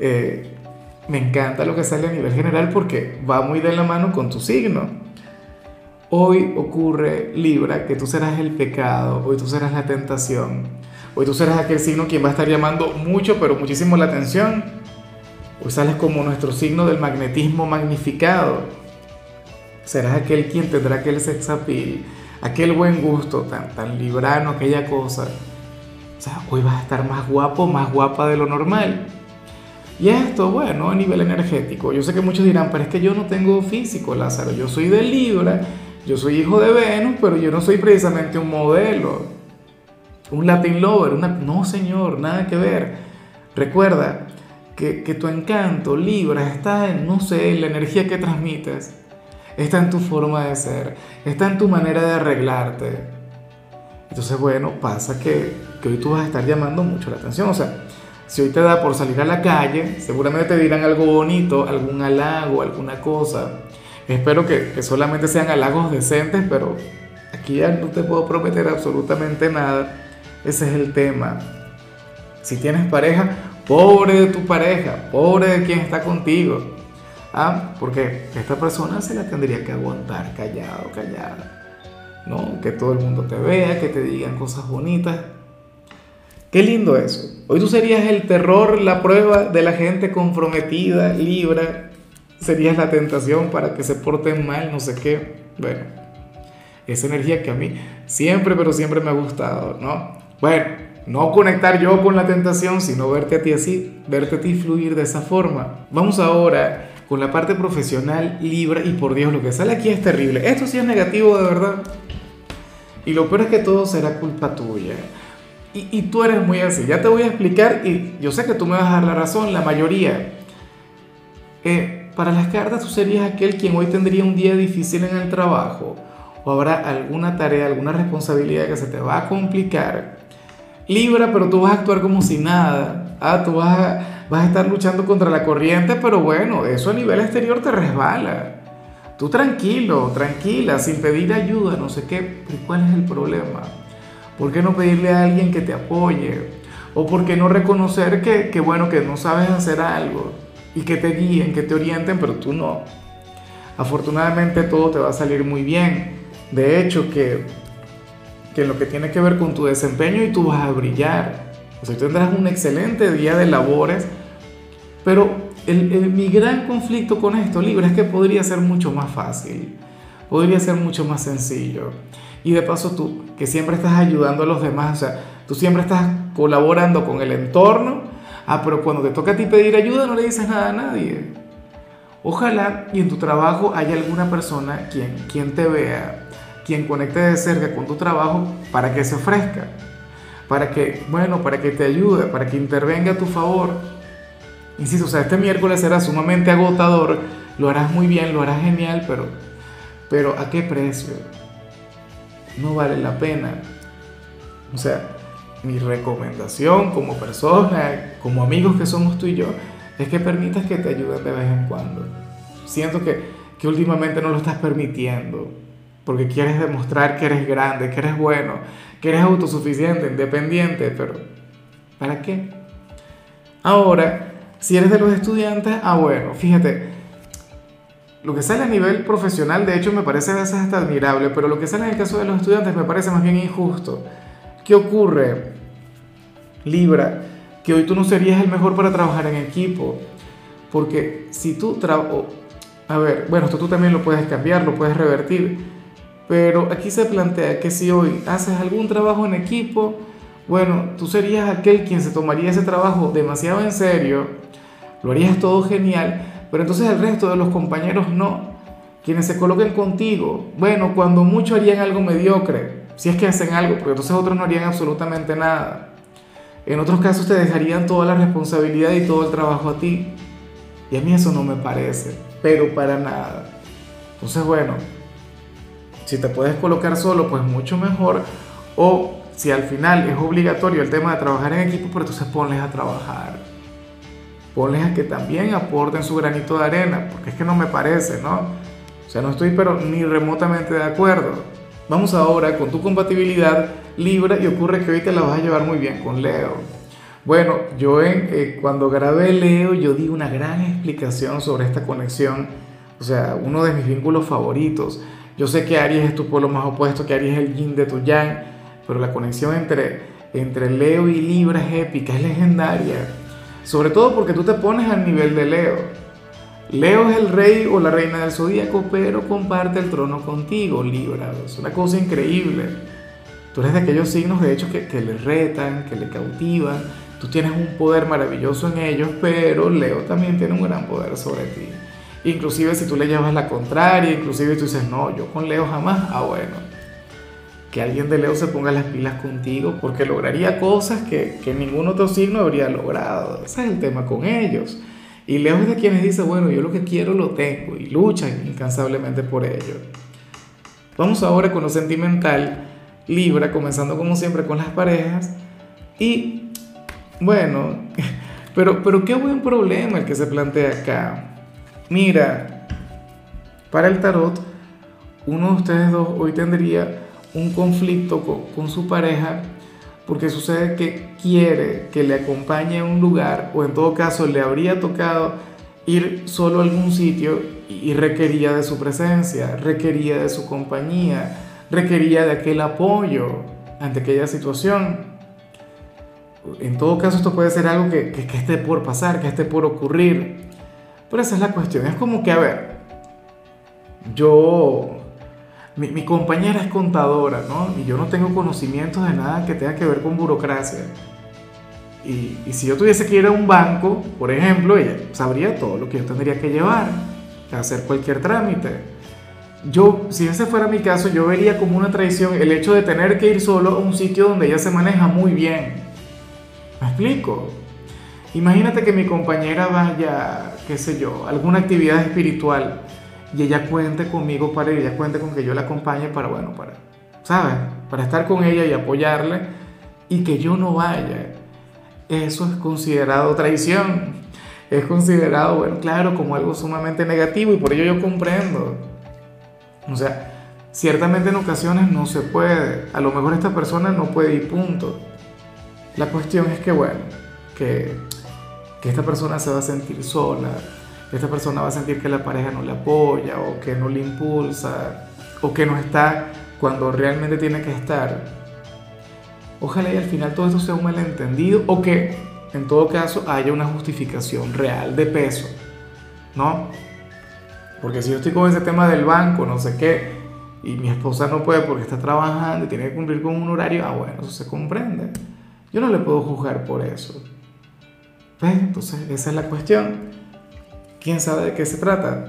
eh, me encanta lo que sale a nivel general porque va muy de la mano con tu signo. Hoy ocurre Libra que tú serás el pecado, hoy tú serás la tentación, hoy tú serás aquel signo quien va a estar llamando mucho, pero muchísimo la atención. Hoy sales como nuestro signo del magnetismo magnificado. Serás aquel quien tendrá aquel sex appeal, aquel buen gusto tan, tan librano, aquella cosa. O sea, hoy vas a estar más guapo, más guapa de lo normal. Y esto, bueno, a nivel energético. Yo sé que muchos dirán, pero es que yo no tengo físico, Lázaro. Yo soy de Libra, yo soy hijo de Venus, pero yo no soy precisamente un modelo. Un Latin lover, una... No, señor, nada que ver. Recuerda que, que tu encanto, Libra, está en, no sé, en la energía que transmites. Está en tu forma de ser. Está en tu manera de arreglarte. Entonces, bueno, pasa que, que hoy tú vas a estar llamando mucho la atención. O sea, si hoy te da por salir a la calle, seguramente te dirán algo bonito, algún halago, alguna cosa. Espero que, que solamente sean halagos decentes, pero aquí ya no te puedo prometer absolutamente nada. Ese es el tema. Si tienes pareja, pobre de tu pareja, pobre de quien está contigo. Ah, porque esta persona se la tendría que aguantar callado, callada. ¿No? Que todo el mundo te vea, que te digan cosas bonitas. Qué lindo eso. Hoy tú serías el terror, la prueba de la gente comprometida, libra. Serías la tentación para que se porten mal, no sé qué. Bueno, esa energía que a mí siempre, pero siempre me ha gustado, ¿no? Bueno, no conectar yo con la tentación, sino verte a ti así, verte a ti fluir de esa forma. Vamos ahora con la parte profesional, libra, y por Dios, lo que sale aquí es terrible. Esto sí es negativo de verdad. Y lo peor es que todo será culpa tuya. Y, y, tú eres muy así. Ya te voy a explicar y yo sé que tú me vas a dar la razón, la mayoría. Eh, para las cartas tú serías aquel quien hoy tendría un día difícil en el trabajo o habrá alguna tarea, alguna responsabilidad que se te va a complicar. Libra, pero tú vas a actuar como si nada. Ah, tú vas a, vas a estar luchando contra la corriente, pero bueno, eso a nivel exterior te resbala. Tú tranquilo, tranquila, sin pedir ayuda, no sé qué. Pero ¿cuál es el problema? ¿Por qué no pedirle a alguien que te apoye? ¿O por qué no reconocer que, bueno, que no sabes hacer algo y que te guíen, que te orienten, pero tú no? Afortunadamente todo te va a salir muy bien. De hecho, que, que lo que tiene que ver con tu desempeño y tú vas a brillar. O sea, tendrás un excelente día de labores, pero mi gran conflicto con esto, Libra, es que podría ser mucho más fácil, podría ser mucho más sencillo. Y de paso tú, que siempre estás ayudando a los demás, o sea, tú siempre estás colaborando con el entorno, ah, pero cuando te toca a ti pedir ayuda no le dices nada a nadie. Ojalá y en tu trabajo haya alguna persona quien, quien te vea, quien conecte de cerca con tu trabajo para que se ofrezca, para que, bueno, para que te ayude, para que intervenga a tu favor. Insisto, o sea, este miércoles será sumamente agotador, lo harás muy bien, lo harás genial, pero, pero ¿a qué precio? No vale la pena. O sea, mi recomendación como persona, como amigos que somos tú y yo, es que permitas que te ayuden de vez en cuando. Siento que, que últimamente no lo estás permitiendo, porque quieres demostrar que eres grande, que eres bueno, que eres autosuficiente, independiente, pero ¿para qué? Ahora, si eres de los estudiantes, ah bueno, fíjate, lo que sale a nivel profesional, de hecho, me parece a veces hasta admirable, pero lo que sale en el caso de los estudiantes me parece más bien injusto. ¿Qué ocurre, Libra? Que hoy tú no serías el mejor para trabajar en equipo. Porque si tú trabajas... A ver, bueno, esto tú también lo puedes cambiar, lo puedes revertir. Pero aquí se plantea que si hoy haces algún trabajo en equipo, bueno, tú serías aquel quien se tomaría ese trabajo demasiado en serio, lo harías todo genial, pero entonces el resto de los compañeros no. Quienes se coloquen contigo, bueno, cuando mucho harían algo mediocre, si es que hacen algo, porque entonces otros no harían absolutamente nada. En otros casos te dejarían toda la responsabilidad y todo el trabajo a ti. Y a mí eso no me parece, pero para nada. Entonces, bueno, si te puedes colocar solo, pues mucho mejor. O si al final es obligatorio el tema de trabajar en equipo, pues entonces ponles a trabajar. Ponles a que también aporten su granito de arena, porque es que no me parece, ¿no? O sea, no estoy pero ni remotamente de acuerdo. Vamos ahora con tu compatibilidad Libra y ocurre que hoy te la vas a llevar muy bien con Leo. Bueno, yo en, eh, cuando grabé Leo yo di una gran explicación sobre esta conexión, o sea, uno de mis vínculos favoritos. Yo sé que Aries es tu polo más opuesto, que Aries es el yin de tu yang, pero la conexión entre, entre Leo y Libra es épica, es legendaria. Sobre todo porque tú te pones al nivel de Leo. Leo es el rey o la reina del zodíaco, pero comparte el trono contigo, Libra. Es una cosa increíble. Tú eres de aquellos signos, de hecho, que, que le retan, que le cautivan. Tú tienes un poder maravilloso en ellos, pero Leo también tiene un gran poder sobre ti. Inclusive si tú le llevas la contraria, inclusive tú dices, no, yo con Leo jamás, ah bueno, que alguien de Leo se ponga las pilas contigo porque lograría cosas que, que ningún otro signo habría logrado. Ese es el tema con ellos. Y lejos de quienes dicen, bueno, yo lo que quiero lo tengo y luchan incansablemente por ello. Vamos ahora con lo sentimental, Libra, comenzando como siempre con las parejas. Y bueno, pero, pero qué buen problema el que se plantea acá. Mira, para el tarot, uno de ustedes dos hoy tendría un conflicto con, su pareja porque sucede que quiere que le acompañe a un lugar o en todo caso le habría tocado ir solo a algún sitio y requería de su presencia, requería de su compañía, requería de aquel apoyo ante aquella situación. En todo caso esto puede ser algo que, que, que esté por pasar, que esté por ocurrir. Pero esa es la cuestión. Es como que, a ver, yo mi, compañera es contadora, ¿no? Y yo no tengo conocimientos de nada que tenga que ver con burocracia. Y, si yo tuviese que ir a un banco, por ejemplo, ella sabría todo lo que yo tendría que llevar, hacer cualquier trámite. Yo, si ese fuera mi caso, yo vería como una traición el hecho de tener que ir solo a un sitio donde ella se maneja muy bien. ¿Me explico? Imagínate que mi compañera vaya, qué sé yo, a alguna actividad espiritual y ella cuente conmigo para ella cuente con que yo la acompañe para, bueno, para, ¿sabes? Para estar con ella y apoyarle y que yo no vaya. Eso es considerado traición. Es considerado, bueno, claro, como algo sumamente negativo y por ello yo comprendo. O sea, ciertamente en ocasiones no se puede. A lo mejor esta persona no puede ir punto. La cuestión es que, bueno, que, que esta persona se va a sentir sola, esta persona va a sentir que la pareja no le apoya o que no le impulsa o que no está cuando realmente tiene que estar. Ojalá y al final todo esto sea un malentendido o que en todo caso haya una justificación real de peso, ¿no? Porque si yo estoy con ese tema del banco, no sé qué, y mi esposa no puede porque está trabajando y tiene que cumplir con un horario, ah, bueno, eso se comprende. Yo no le puedo juzgar por eso. ¿Ves? Entonces, esa es la cuestión. ¿Quién sabe de qué se trata?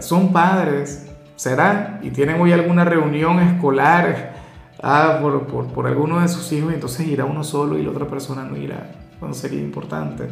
Son padres, serán, y tienen hoy alguna reunión escolar ah, por, por, por, alguno de sus hijos, y entonces irá uno solo y la otra persona no irá, cuando sería importante.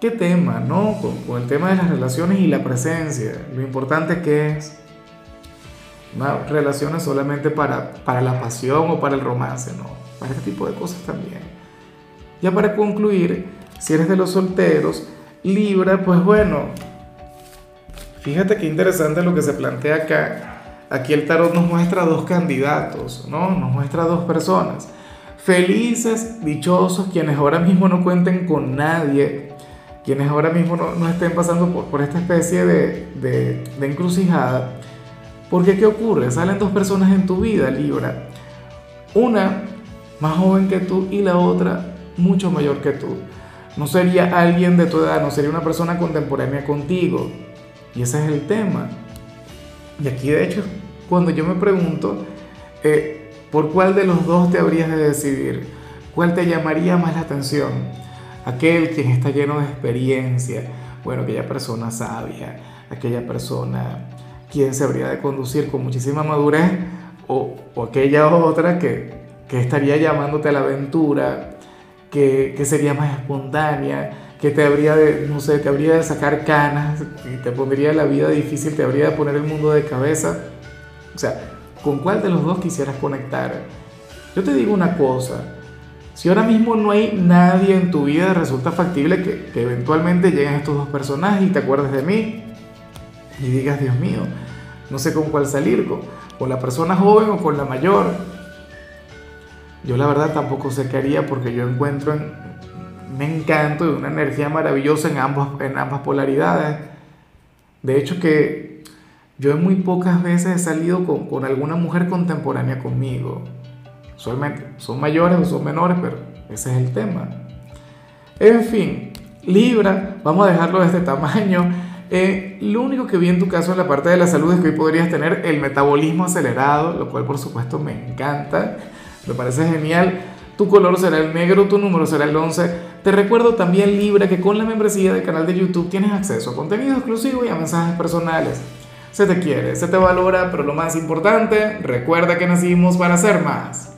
¿Qué tema, no? Con, el tema de las relaciones y la presencia, lo importante que es. No, relaciones solamente para, para la pasión o para el romance, no, para este tipo de cosas también. Ya para concluir, si eres de los solteros, Libra, pues bueno, fíjate qué interesante lo que se plantea acá. Aquí el tarot nos muestra dos candidatos, ¿no? Nos muestra dos personas. Felices, dichosos, quienes ahora mismo no cuenten con nadie, quienes ahora mismo no, estén pasando por, por esta especie de, de, de encrucijada. Porque ¿qué ocurre? Salen dos personas en tu vida, Libra. Una más joven que tú y la otra mucho mayor que tú no sería alguien de tu edad, no sería una persona contemporánea contigo. Y ese es el tema. Y aquí de hecho, cuando yo me pregunto, eh, ¿por cuál de los dos te habrías de decidir? ¿Cuál te llamaría más la atención? Aquel quien está lleno de experiencia, bueno, aquella persona sabia, aquella persona quien se habría de conducir con muchísima madurez, o, o aquella otra que, que estaría llamándote a la aventura, que, que sería más espontánea, que te habría de, no sé, te habría de sacar canas, te pondría la vida difícil, te habría de poner el mundo de cabeza. O sea, ¿con cuál de los dos quisieras conectar? Yo te digo una cosa, si ahora mismo no hay nadie en tu vida, resulta factible que, que eventualmente lleguen estos dos personajes y te acuerdes de mí y digas, Dios mío, no sé con cuál salir, con, con la persona joven o con la mayor. Yo la verdad tampoco sé qué haría porque yo encuentro en, encanto y una energía maravillosa en, ambos, en ambas polaridades. De hecho que yo muy pocas veces he salido con, con alguna mujer contemporánea conmigo. Usualmente son mayores o son menores, pero ese es el tema. En fin, Libra, vamos a dejarlo de este tamaño. Eh, lo único que vi en tu caso en la parte de la salud es que hoy podrías tener el metabolismo acelerado, lo cual por supuesto me encanta, me parece genial. Tu color será el negro, tu número será el 11. Te recuerdo también Libra que con la membresía del canal de YouTube tienes acceso a contenido exclusivo y a mensajes personales. Se te quiere, se te valora, pero lo más importante, recuerda que nacimos para ser más.